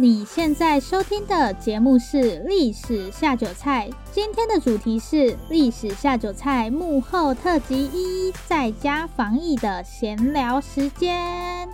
你现在收听的节目是《历史下酒菜》，今天的主题是《历史下酒菜》幕后特辑一：在家防疫的闲聊时间。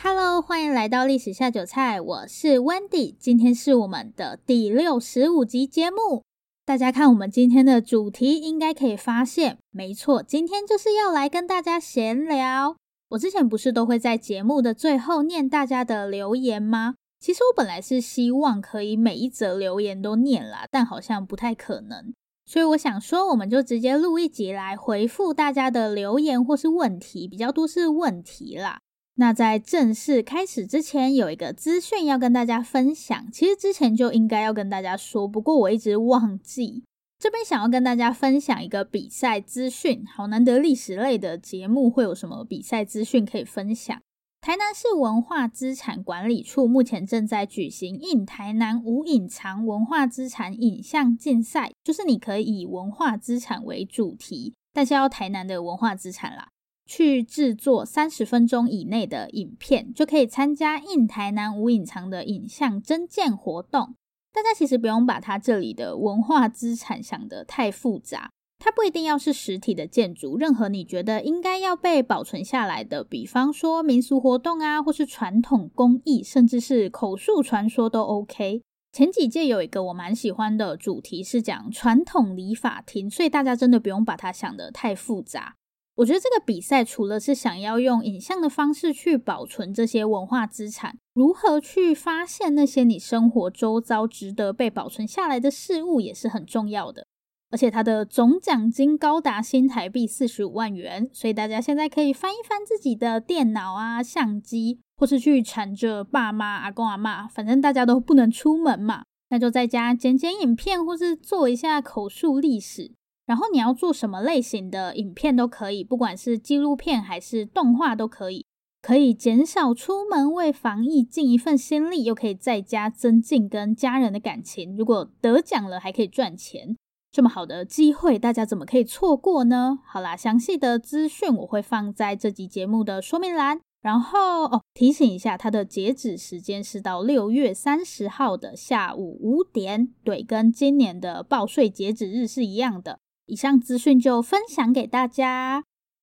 Hello，欢迎来到《历史下酒菜》，我是 Wendy，今天是我们的第六十五集节目。大家看我们今天的主题，应该可以发现，没错，今天就是要来跟大家闲聊。我之前不是都会在节目的最后念大家的留言吗？其实我本来是希望可以每一则留言都念啦，但好像不太可能，所以我想说，我们就直接录一集来回复大家的留言或是问题，比较多是问题啦。那在正式开始之前，有一个资讯要跟大家分享，其实之前就应该要跟大家说，不过我一直忘记。这边想要跟大家分享一个比赛资讯，好难得历史类的节目会有什么比赛资讯可以分享？台南市文化资产管理处目前正在举行“印台南无隐藏文化资产影像竞赛”，就是你可以以文化资产为主题，但是要台南的文化资产啦，去制作三十分钟以内的影片，就可以参加“印台南无隐藏”的影像征件活动。大家其实不用把它这里的文化资产想得太复杂，它不一定要是实体的建筑，任何你觉得应该要被保存下来的，比方说民俗活动啊，或是传统工艺，甚至是口述传说都 OK。前几届有一个我蛮喜欢的主题是讲传统理发厅，所以大家真的不用把它想得太复杂。我觉得这个比赛除了是想要用影像的方式去保存这些文化资产，如何去发现那些你生活周遭值得被保存下来的事物也是很重要的。而且它的总奖金高达新台币四十五万元，所以大家现在可以翻一翻自己的电脑啊、相机，或是去缠着爸妈、阿公阿妈，反正大家都不能出门嘛，那就在家剪剪影片，或是做一下口述历史。然后你要做什么类型的影片都可以，不管是纪录片还是动画都可以，可以减少出门为防疫尽一份心力，又可以在家增进跟家人的感情。如果得奖了还可以赚钱，这么好的机会，大家怎么可以错过呢？好啦，详细的资讯我会放在这集节目的说明栏。然后哦，提醒一下，它的截止时间是到六月三十号的下午五点，对，跟今年的报税截止日是一样的。以上资讯就分享给大家。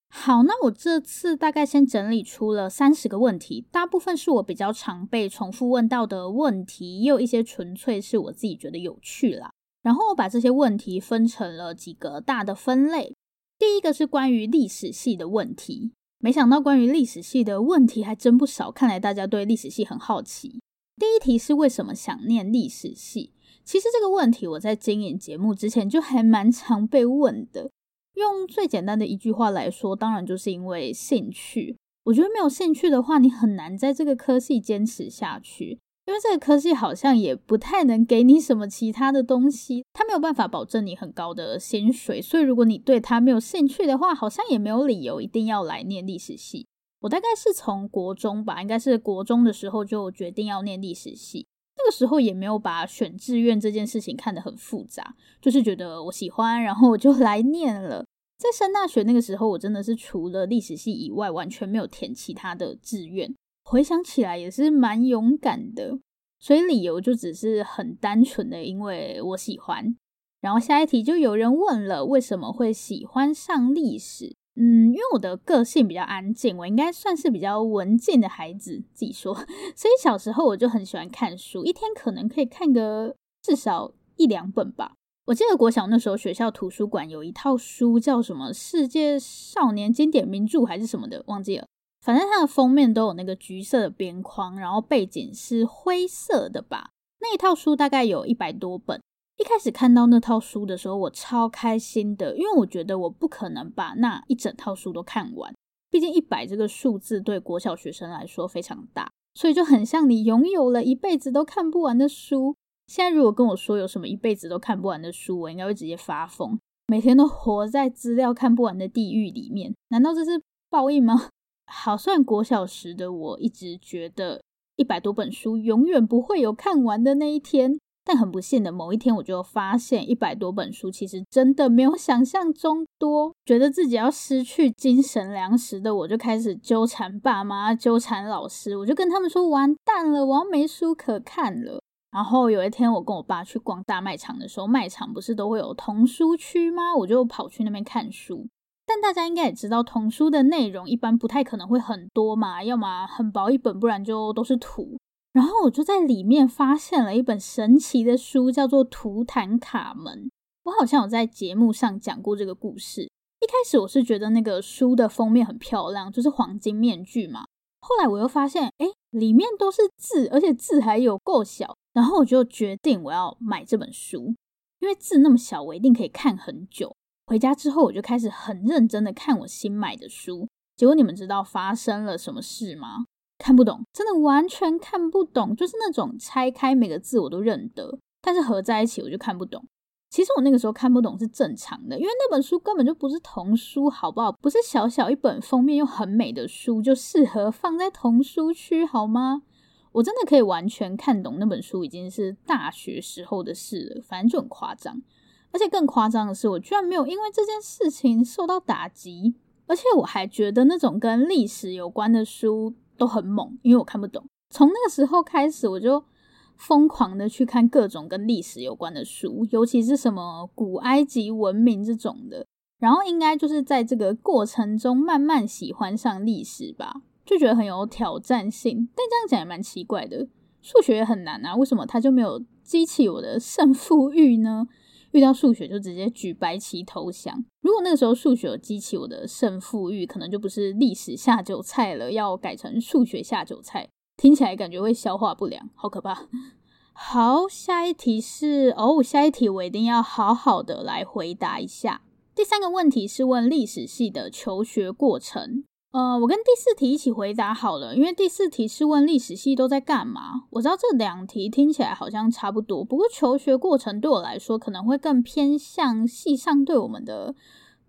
好，那我这次大概先整理出了三十个问题，大部分是我比较常被重复问到的问题，也有一些纯粹是我自己觉得有趣啦。然后我把这些问题分成了几个大的分类。第一个是关于历史系的问题，没想到关于历史系的问题还真不少，看来大家对历史系很好奇。第一题是为什么想念历史系？其实这个问题我在经营节目之前就还蛮常被问的。用最简单的一句话来说，当然就是因为兴趣。我觉得没有兴趣的话，你很难在这个科系坚持下去，因为这个科系好像也不太能给你什么其他的东西，它没有办法保证你很高的薪水。所以如果你对它没有兴趣的话，好像也没有理由一定要来念历史系。我大概是从国中吧，应该是国中的时候就决定要念历史系。那个时候也没有把选志愿这件事情看得很复杂，就是觉得我喜欢，然后我就来念了。在升大学那个时候，我真的是除了历史系以外，完全没有填其他的志愿。回想起来也是蛮勇敢的，所以理由就只是很单纯的，因为我喜欢。然后下一题就有人问了，为什么会喜欢上历史？嗯，因为我的个性比较安静，我应该算是比较文静的孩子，自己说。所以小时候我就很喜欢看书，一天可能可以看个至少一两本吧。我记得国小那时候学校图书馆有一套书，叫什么《世界少年经典名著》还是什么的，忘记了。反正它的封面都有那个橘色的边框，然后背景是灰色的吧。那一套书大概有一百多本。一开始看到那套书的时候，我超开心的，因为我觉得我不可能把那一整套书都看完，毕竟一百这个数字对国小学生来说非常大，所以就很像你拥有了一辈子都看不完的书。现在如果跟我说有什么一辈子都看不完的书，我应该会直接发疯，每天都活在资料看不完的地狱里面。难道这是报应吗？好，虽然国小时的我一直觉得一百多本书永远不会有看完的那一天。但很不幸的，某一天我就发现一百多本书其实真的没有 想象中多。觉得自己要失去精神粮食的，我就开始纠缠爸妈、纠缠老师。我就跟他们说：“完蛋了，我要没书可看了。”然后有一天，我跟我爸去逛大卖场的时候，卖场不是都会有童书区吗？我就跑去那边看书。但大家应该也知道，童书的内容一般不太可能会很多嘛，要么很薄一本，不然就都是图。然后我就在里面发现了一本神奇的书，叫做《图坦卡门》。我好像有在节目上讲过这个故事。一开始我是觉得那个书的封面很漂亮，就是黄金面具嘛。后来我又发现，诶，里面都是字，而且字还有够小。然后我就决定我要买这本书，因为字那么小，我一定可以看很久。回家之后，我就开始很认真的看我新买的书。结果你们知道发生了什么事吗？看不懂，真的完全看不懂，就是那种拆开每个字我都认得，但是合在一起我就看不懂。其实我那个时候看不懂是正常的，因为那本书根本就不是童书，好不好？不是小小一本封面又很美的书，就适合放在童书区，好吗？我真的可以完全看懂那本书，已经是大学时候的事了，反正就很夸张。而且更夸张的是，我居然没有因为这件事情受到打击，而且我还觉得那种跟历史有关的书。都很猛，因为我看不懂。从那个时候开始，我就疯狂的去看各种跟历史有关的书，尤其是什么古埃及文明这种的。然后应该就是在这个过程中慢慢喜欢上历史吧，就觉得很有挑战性。但这样讲也蛮奇怪的，数学也很难啊，为什么它就没有激起我的胜负欲呢？遇到数学就直接举白旗投降。如果那个时候数学激起我的胜负欲，可能就不是历史下酒菜了，要改成数学下酒菜，听起来感觉会消化不良，好可怕。好，下一题是哦，下一题我一定要好好的来回答一下。第三个问题是问历史系的求学过程。呃，我跟第四题一起回答好了，因为第四题是问历史系都在干嘛。我知道这两题听起来好像差不多，不过求学过程对我来说可能会更偏向系上对我们的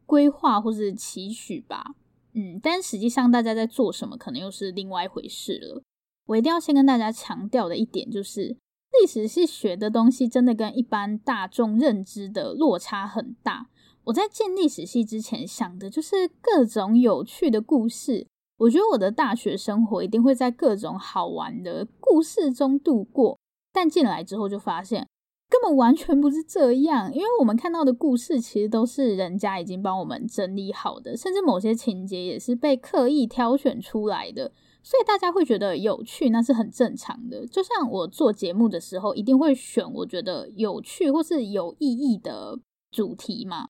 规划或是期许吧。嗯，但实际上大家在做什么，可能又是另外一回事了。我一定要先跟大家强调的一点就是，历史系学的东西真的跟一般大众认知的落差很大。我在进历史系之前想的就是各种有趣的故事。我觉得我的大学生活一定会在各种好玩的故事中度过。但进来之后就发现，根本完全不是这样。因为我们看到的故事其实都是人家已经帮我们整理好的，甚至某些情节也是被刻意挑选出来的。所以大家会觉得有趣，那是很正常的。就像我做节目的时候，一定会选我觉得有趣或是有意义的主题嘛。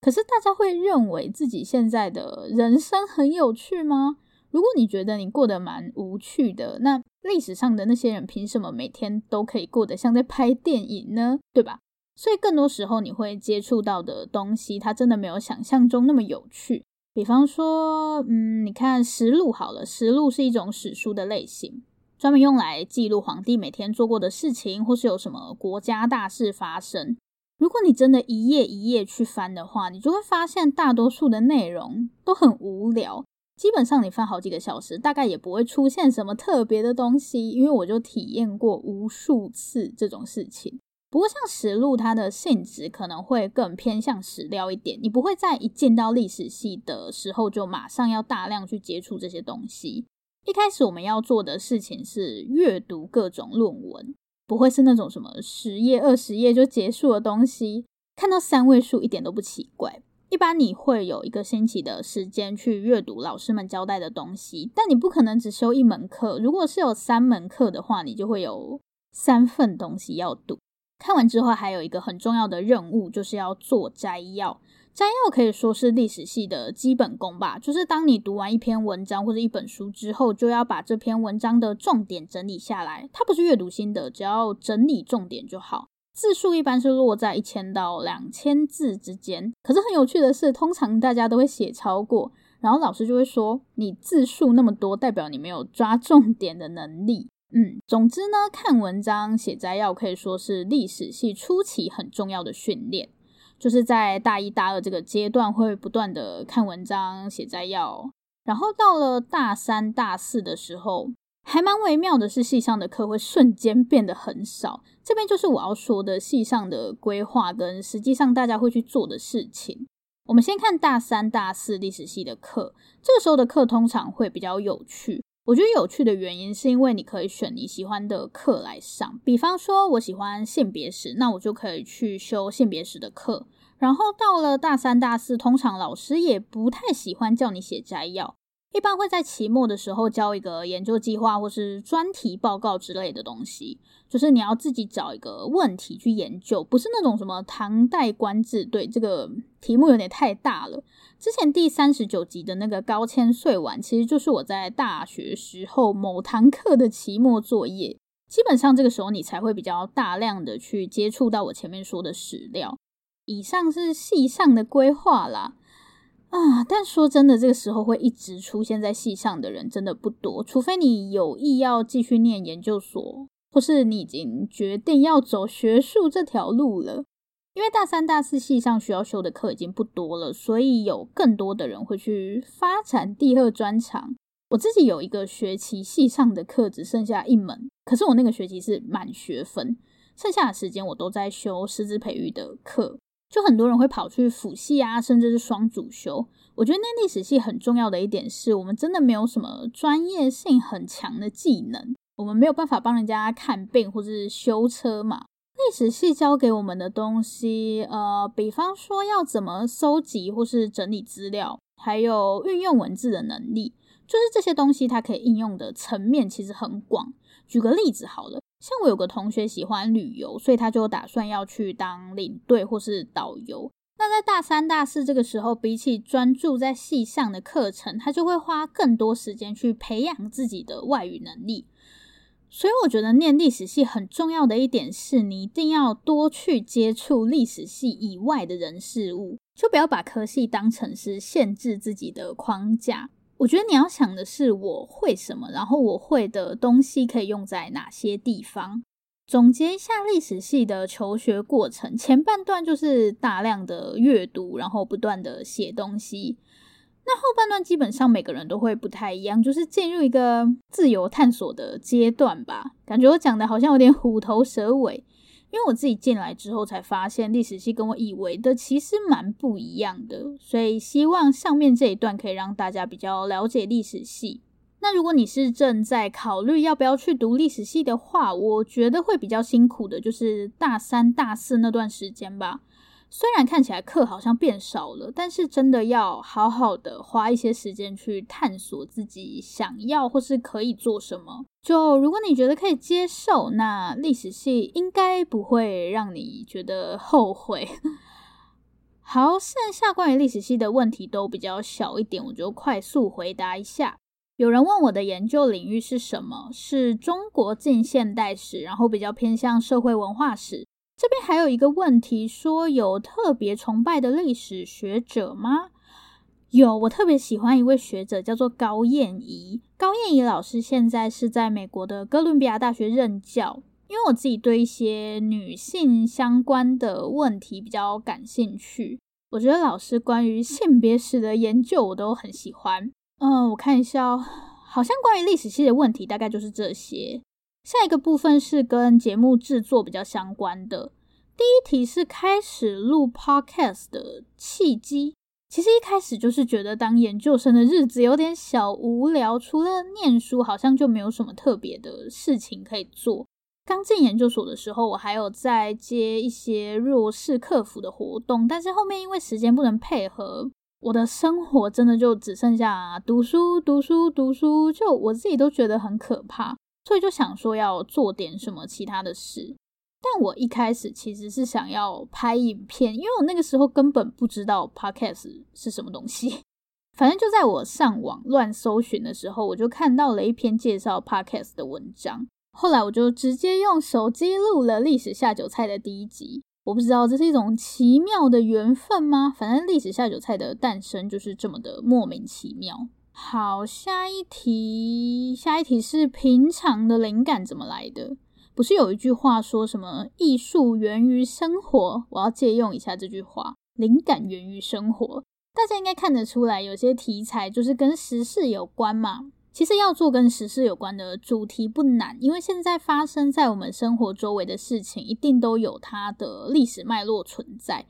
可是大家会认为自己现在的人生很有趣吗？如果你觉得你过得蛮无趣的，那历史上的那些人凭什么每天都可以过得像在拍电影呢？对吧？所以更多时候你会接触到的东西，它真的没有想象中那么有趣。比方说，嗯，你看实录好了，实录是一种史书的类型，专门用来记录皇帝每天做过的事情，或是有什么国家大事发生。如果你真的一页一页去翻的话，你就会发现大多数的内容都很无聊。基本上你翻好几个小时，大概也不会出现什么特别的东西。因为我就体验过无数次这种事情。不过像实录，它的性质可能会更偏向史料一点，你不会在一进到历史系的时候就马上要大量去接触这些东西。一开始我们要做的事情是阅读各种论文。不会是那种什么十页、二十页就结束的东西，看到三位数一点都不奇怪。一般你会有一个星期的时间去阅读老师们交代的东西，但你不可能只修一门课。如果是有三门课的话，你就会有三份东西要读。看完之后，还有一个很重要的任务，就是要做摘要。摘要可以说是历史系的基本功吧，就是当你读完一篇文章或者一本书之后，就要把这篇文章的重点整理下来。它不是阅读心得，只要整理重点就好。字数一般是落在一千到两千字之间。可是很有趣的是，通常大家都会写超过，然后老师就会说，你字数那么多，代表你没有抓重点的能力。嗯，总之呢，看文章写摘要可以说是历史系初期很重要的训练。就是在大一、大二这个阶段会不断的看文章、写摘要，然后到了大三、大四的时候，还蛮微妙的是，系上的课会瞬间变得很少。这边就是我要说的系上的规划跟实际上大家会去做的事情。我们先看大三、大四历史系的课，这个时候的课通常会比较有趣。我觉得有趣的原因是因为你可以选你喜欢的课来上，比方说我喜欢性别史，那我就可以去修性别史的课。然后到了大三、大四，通常老师也不太喜欢叫你写摘要。一般会在期末的时候交一个研究计划或是专题报告之类的东西，就是你要自己找一个问题去研究，不是那种什么唐代官制。对，这个题目有点太大了。之前第三十九集的那个高千岁碗，其实就是我在大学时候某堂课的期末作业。基本上这个时候你才会比较大量的去接触到我前面说的史料。以上是系上的规划啦。啊，但说真的，这个时候会一直出现在系上的人真的不多，除非你有意要继续念研究所，或是你已经决定要走学术这条路了。因为大三、大四系上需要修的课已经不多了，所以有更多的人会去发展第二专长。我自己有一个学期系上的课只剩下一门，可是我那个学期是满学分，剩下的时间我都在修师资培育的课。就很多人会跑去辅系啊，甚至是双主修。我觉得那历史系很重要的一点是，我们真的没有什么专业性很强的技能，我们没有办法帮人家看病或是修车嘛。历史系教给我们的东西，呃，比方说要怎么搜集或是整理资料，还有运用文字的能力，就是这些东西它可以应用的层面其实很广。举个例子好了。像我有个同学喜欢旅游，所以他就打算要去当领队或是导游。那在大三、大四这个时候，比起专注在系上的课程，他就会花更多时间去培养自己的外语能力。所以我觉得念历史系很重要的一点是，你一定要多去接触历史系以外的人事物，就不要把科系当成是限制自己的框架。我觉得你要想的是我会什么，然后我会的东西可以用在哪些地方。总结一下历史系的求学过程，前半段就是大量的阅读，然后不断的写东西。那后半段基本上每个人都会不太一样，就是进入一个自由探索的阶段吧。感觉我讲的好像有点虎头蛇尾。因为我自己进来之后才发现，历史系跟我以为的其实蛮不一样的，所以希望上面这一段可以让大家比较了解历史系。那如果你是正在考虑要不要去读历史系的话，我觉得会比较辛苦的，就是大三、大四那段时间吧。虽然看起来课好像变少了，但是真的要好好的花一些时间去探索自己想要或是可以做什么。就如果你觉得可以接受，那历史系应该不会让你觉得后悔。好，剩下关于历史系的问题都比较小一点，我就快速回答一下。有人问我的研究领域是什么？是中国近现代史，然后比较偏向社会文化史。这边还有一个问题，说有特别崇拜的历史学者吗？有，我特别喜欢一位学者，叫做高燕仪。高燕仪老师现在是在美国的哥伦比亚大学任教。因为我自己对一些女性相关的问题比较感兴趣，我觉得老师关于性别史的研究我都很喜欢。嗯，我看一下哦，好像关于历史系的问题大概就是这些。下一个部分是跟节目制作比较相关的。第一题是开始录 podcast 的契机。其实一开始就是觉得当研究生的日子有点小无聊，除了念书，好像就没有什么特别的事情可以做。刚进研究所的时候，我还有在接一些弱势客服的活动，但是后面因为时间不能配合，我的生活真的就只剩下读书、读书、读书，就我自己都觉得很可怕。所以就想说要做点什么其他的事，但我一开始其实是想要拍影片，因为我那个时候根本不知道 Podcast 是什么东西。反正就在我上网乱搜寻的时候，我就看到了一篇介绍 Podcast 的文章。后来我就直接用手机录了《历史下酒菜》的第一集。我不知道这是一种奇妙的缘分吗？反正《历史下酒菜》的诞生就是这么的莫名其妙。好，下一题，下一题是平常的灵感怎么来的？不是有一句话说什么“艺术源于生活”？我要借用一下这句话，“灵感源于生活”。大家应该看得出来，有些题材就是跟时事有关嘛。其实要做跟时事有关的主题不难，因为现在发生在我们生活周围的事情，一定都有它的历史脉络存在。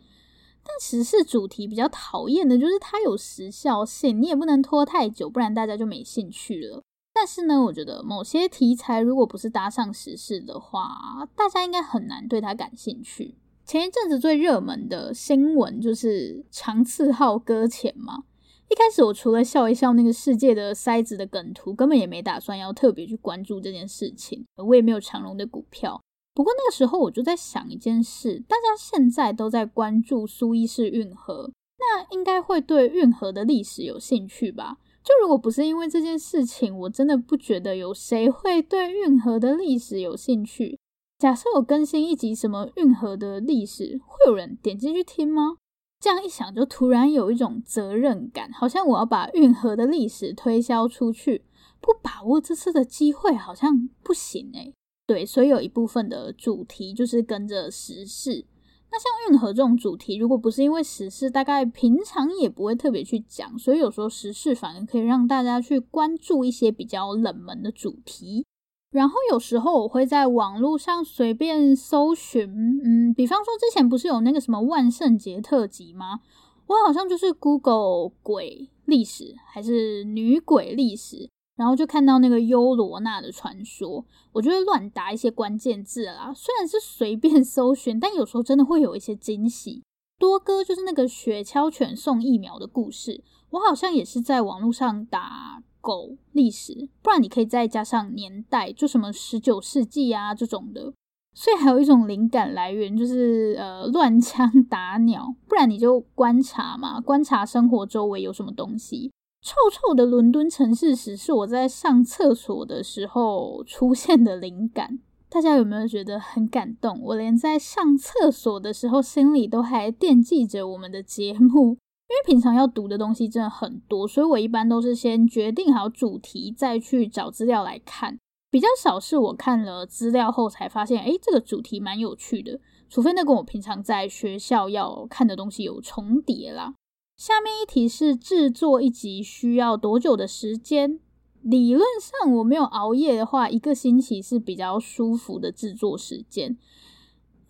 但时事主题比较讨厌的就是它有时效性，你也不能拖太久，不然大家就没兴趣了。但是呢，我觉得某些题材如果不是搭上时事的话，大家应该很难对它感兴趣。前一阵子最热门的新闻就是长赐号搁浅嘛。一开始我除了笑一笑那个世界的塞子的梗图，根本也没打算要特别去关注这件事情。我也没有长隆的股票。不过那个时候我就在想一件事：大家现在都在关注苏伊士运河，那应该会对运河的历史有兴趣吧？就如果不是因为这件事情，我真的不觉得有谁会对运河的历史有兴趣。假设我更新一集什么运河的历史，会有人点进去听吗？这样一想，就突然有一种责任感，好像我要把运河的历史推销出去，不把握这次的机会好像不行诶。对，所以有一部分的主题就是跟着时事。那像运河这种主题，如果不是因为时事，大概平常也不会特别去讲。所以有时候时事反而可以让大家去关注一些比较冷门的主题。然后有时候我会在网络上随便搜寻，嗯，比方说之前不是有那个什么万圣节特辑吗？我好像就是 Google 鬼历史还是女鬼历史，然后就看到那个优罗娜的传说，我就会乱打一些关键字啦。虽然是随便搜寻，但有时候真的会有一些惊喜。多哥就是那个雪橇犬送疫苗的故事，我好像也是在网络上打。狗历史，不然你可以再加上年代，就什么十九世纪啊这种的。所以还有一种灵感来源，就是呃乱枪打鸟，不然你就观察嘛，观察生活周围有什么东西。臭臭的伦敦城市史是我在上厕所的时候出现的灵感，大家有没有觉得很感动？我连在上厕所的时候，心里都还惦记着我们的节目。因为平常要读的东西真的很多，所以我一般都是先决定好主题，再去找资料来看。比较少是我看了资料后才发现，诶，这个主题蛮有趣的。除非那跟我平常在学校要看的东西有重叠啦。下面一题是制作一集需要多久的时间？理论上我没有熬夜的话，一个星期是比较舒服的制作时间。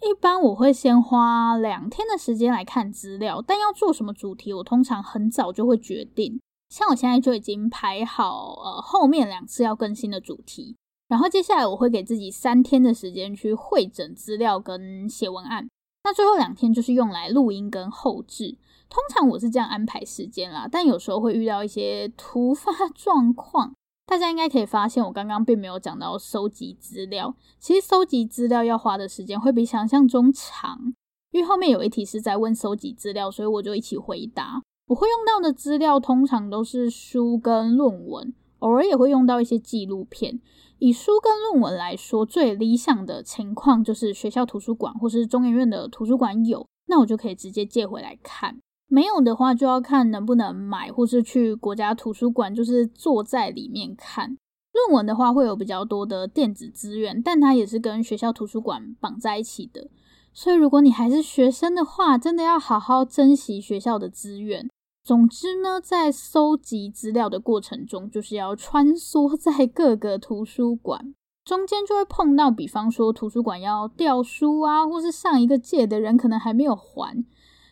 一般我会先花两天的时间来看资料，但要做什么主题，我通常很早就会决定。像我现在就已经排好，呃，后面两次要更新的主题，然后接下来我会给自己三天的时间去汇整资料跟写文案，那最后两天就是用来录音跟后制。通常我是这样安排时间啦，但有时候会遇到一些突发状况。大家应该可以发现，我刚刚并没有讲到收集资料。其实收集资料要花的时间会比想象中长，因为后面有一题是在问收集资料，所以我就一起回答。我会用到的资料通常都是书跟论文，偶尔也会用到一些纪录片。以书跟论文来说，最理想的情况就是学校图书馆或是中研院的图书馆有，那我就可以直接借回来看。没有的话，就要看能不能买，或是去国家图书馆，就是坐在里面看。论文的话，会有比较多的电子资源，但它也是跟学校图书馆绑在一起的。所以，如果你还是学生的话，真的要好好珍惜学校的资源。总之呢，在搜集资料的过程中，就是要穿梭在各个图书馆，中间就会碰到，比方说图书馆要调书啊，或是上一个借的人可能还没有还。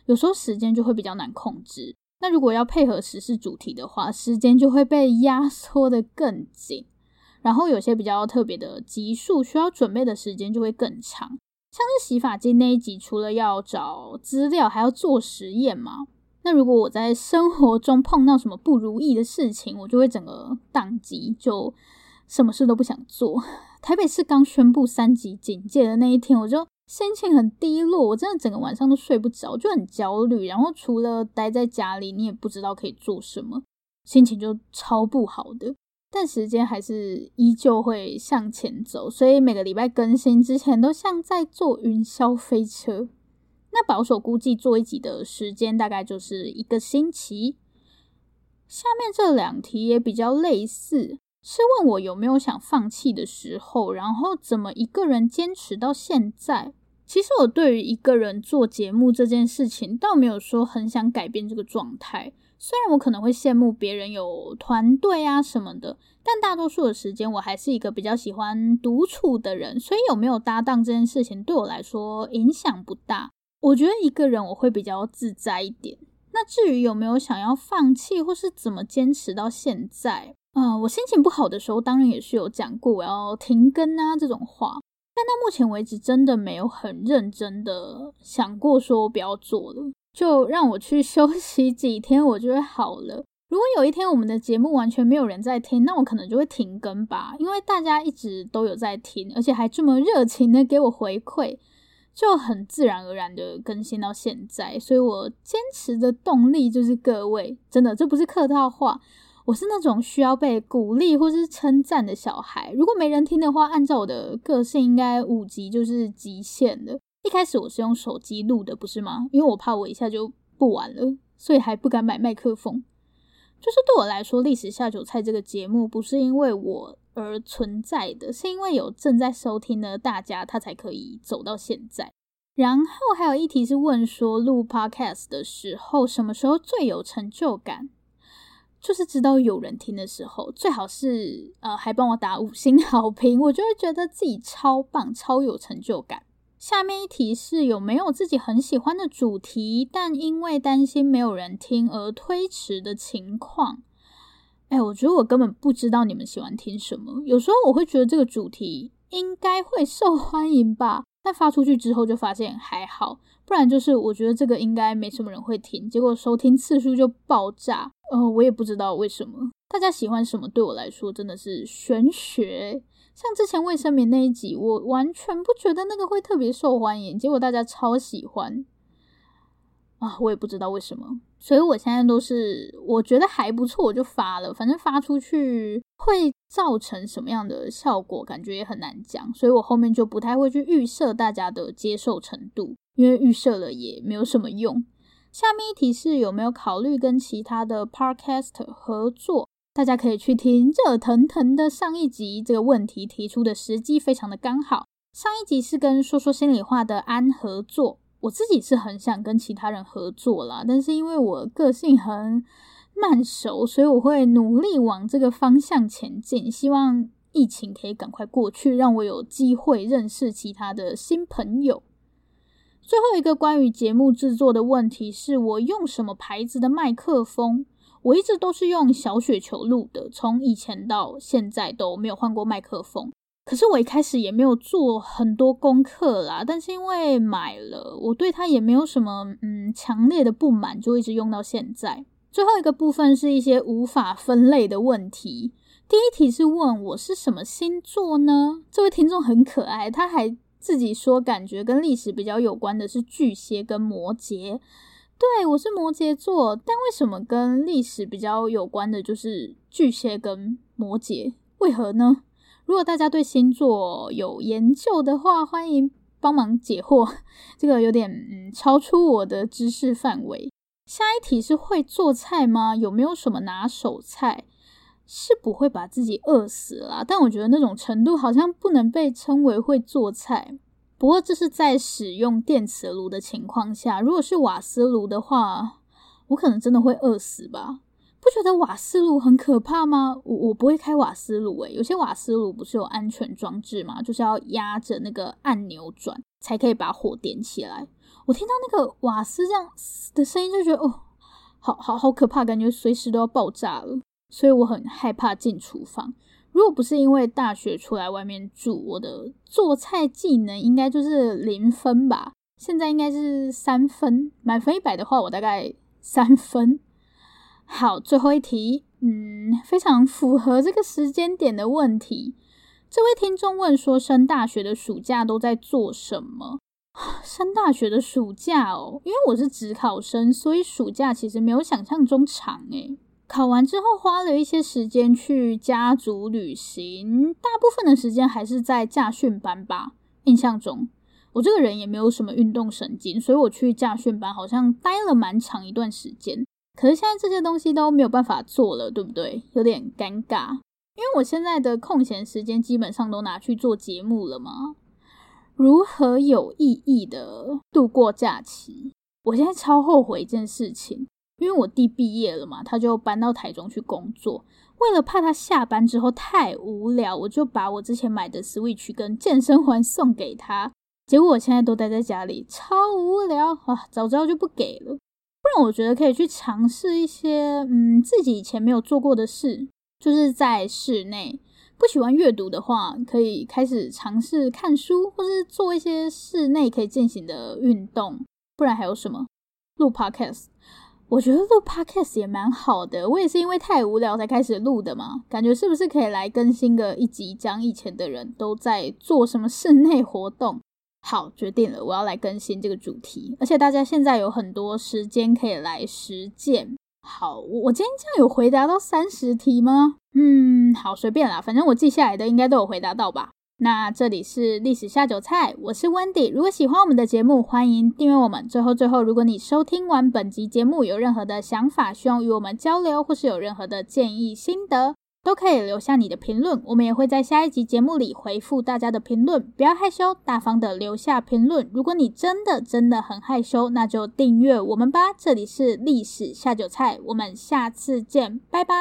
有时候时间就会比较难控制，那如果要配合时事主题的话，时间就会被压缩得更紧。然后有些比较特别的集数，需要准备的时间就会更长。像是洗发精那一集，除了要找资料，还要做实验嘛。那如果我在生活中碰到什么不如意的事情，我就会整个宕机，就什么事都不想做。台北市刚宣布三级警戒的那一天，我就。心情很低落，我真的整个晚上都睡不着，就很焦虑。然后除了待在家里，你也不知道可以做什么，心情就超不好的。但时间还是依旧会向前走，所以每个礼拜更新之前都像在坐云霄飞车。那保守估计做一集的时间大概就是一个星期。下面这两题也比较类似。是问我有没有想放弃的时候，然后怎么一个人坚持到现在？其实我对于一个人做节目这件事情，倒没有说很想改变这个状态。虽然我可能会羡慕别人有团队啊什么的，但大多数的时间我还是一个比较喜欢独处的人，所以有没有搭档这件事情对我来说影响不大。我觉得一个人我会比较自在一点。那至于有没有想要放弃，或是怎么坚持到现在，嗯、我心情不好的时候，当然也是有讲过我要停更啊这种话，但到目前为止，真的没有很认真的想过说不要做了，就让我去 休息几天，我就会好了。如果有一天我们的节目完全没有人在听，那我可能就会停更吧，因为大家一直都有在听，而且还这么热情的给我回馈。就很自然而然的更新到现在，所以我坚持的动力就是各位，真的，这不是客套话，我是那种需要被鼓励或是称赞的小孩。如果没人听的话，按照我的个性，应该五级就是极限了。一开始我是用手机录的，不是吗？因为我怕我一下就不玩了，所以还不敢买麦克风。就是对我来说，历史下酒菜这个节目不是因为我而存在的，是因为有正在收听的大家，他才可以走到现在。然后还有一题是问说，录 podcast 的时候，什么时候最有成就感？就是知道有人听的时候，最好是呃还帮我打五星好评，我就会觉得自己超棒，超有成就感。下面一题是有没有自己很喜欢的主题，但因为担心没有人听而推迟的情况？哎，我觉得我根本不知道你们喜欢听什么。有时候我会觉得这个主题应该会受欢迎吧，但发出去之后就发现还好，不然就是我觉得这个应该没什么人会听，结果收听次数就爆炸。呃，我也不知道为什么大家喜欢什么，对我来说真的是玄学。像之前卫生棉那一集，我完全不觉得那个会特别受欢迎，结果大家超喜欢啊！我也不知道为什么，所以我现在都是我觉得还不错，我就发了，反正发出去会造成什么样的效果，感觉也很难讲，所以我后面就不太会去预设大家的接受程度，因为预设了也没有什么用。下面一题是有没有考虑跟其他的 Podcast 合作？大家可以去听热腾腾的上一集，这个问题提出的时机非常的刚好。上一集是跟说说心里话的安合作，我自己是很想跟其他人合作啦，但是因为我个性很慢熟，所以我会努力往这个方向前进。希望疫情可以赶快过去，让我有机会认识其他的新朋友。最后一个关于节目制作的问题是我用什么牌子的麦克风？我一直都是用小雪球录的，从以前到现在都没有换过麦克风。可是我一开始也没有做很多功课啦，但是因为买了，我对它也没有什么嗯强烈的不满，就一直用到现在。最后一个部分是一些无法分类的问题。第一题是问我是什么星座呢？这位听众很可爱，他还自己说感觉跟历史比较有关的是巨蟹跟摩羯。对，我是摩羯座，但为什么跟历史比较有关的就是巨蟹跟摩羯？为何呢？如果大家对星座有研究的话，欢迎帮忙解惑。这个有点嗯超出我的知识范围。下一题是会做菜吗？有没有什么拿手菜？是不会把自己饿死啦，但我觉得那种程度好像不能被称为会做菜。不过这是在使用电磁炉的情况下，如果是瓦斯炉的话，我可能真的会饿死吧？不觉得瓦斯炉很可怕吗？我我不会开瓦斯炉诶，有些瓦斯炉不是有安全装置吗？就是要压着那个按钮转，才可以把火点起来。我听到那个瓦斯这样的声音，就觉得哦，好好好可怕，感觉随时都要爆炸了，所以我很害怕进厨房。如果不是因为大学出来外面住，我的做菜技能应该就是零分吧。现在应该是三分，满分一百的话，我大概三分。好，最后一题，嗯，非常符合这个时间点的问题。这位听众问说，升大学的暑假都在做什么？升大学的暑假哦，因为我是职考生，所以暑假其实没有想象中长诶。考完之后花了一些时间去家族旅行，大部分的时间还是在驾训班吧。印象中，我这个人也没有什么运动神经，所以我去驾训班好像待了蛮长一段时间。可是现在这些东西都没有办法做了，对不对？有点尴尬，因为我现在的空闲时间基本上都拿去做节目了嘛。如何有意义的度过假期？我现在超后悔一件事情。因为我弟毕业了嘛，他就搬到台中去工作。为了怕他下班之后太无聊，我就把我之前买的 Switch 跟健身环送给他。结果我现在都待在家里，超无聊啊！早知道就不给了。不然我觉得可以去尝试一些嗯自己以前没有做过的事，就是在室内。不喜欢阅读的话，可以开始尝试看书，或是做一些室内可以进行的运动。不然还有什么？录 Podcast。我觉得录 Podcast 也蛮好的。我也是因为太无聊才开始录的嘛。感觉是不是可以来更新个一集，讲以前的人都在做什么室内活动？好，决定了，我要来更新这个主题。而且大家现在有很多时间可以来实践。好，我今天这样有回答到三十题吗？嗯，好，随便啦，反正我记下来的应该都有回答到吧。那这里是历史下酒菜，我是 Wendy。如果喜欢我们的节目，欢迎订阅我们。最后，最后，如果你收听完本集节目有任何的想法，希望与我们交流，或是有任何的建议心得，都可以留下你的评论，我们也会在下一集节目里回复大家的评论。不要害羞，大方的留下评论。如果你真的真的很害羞，那就订阅我们吧。这里是历史下酒菜，我们下次见，拜拜。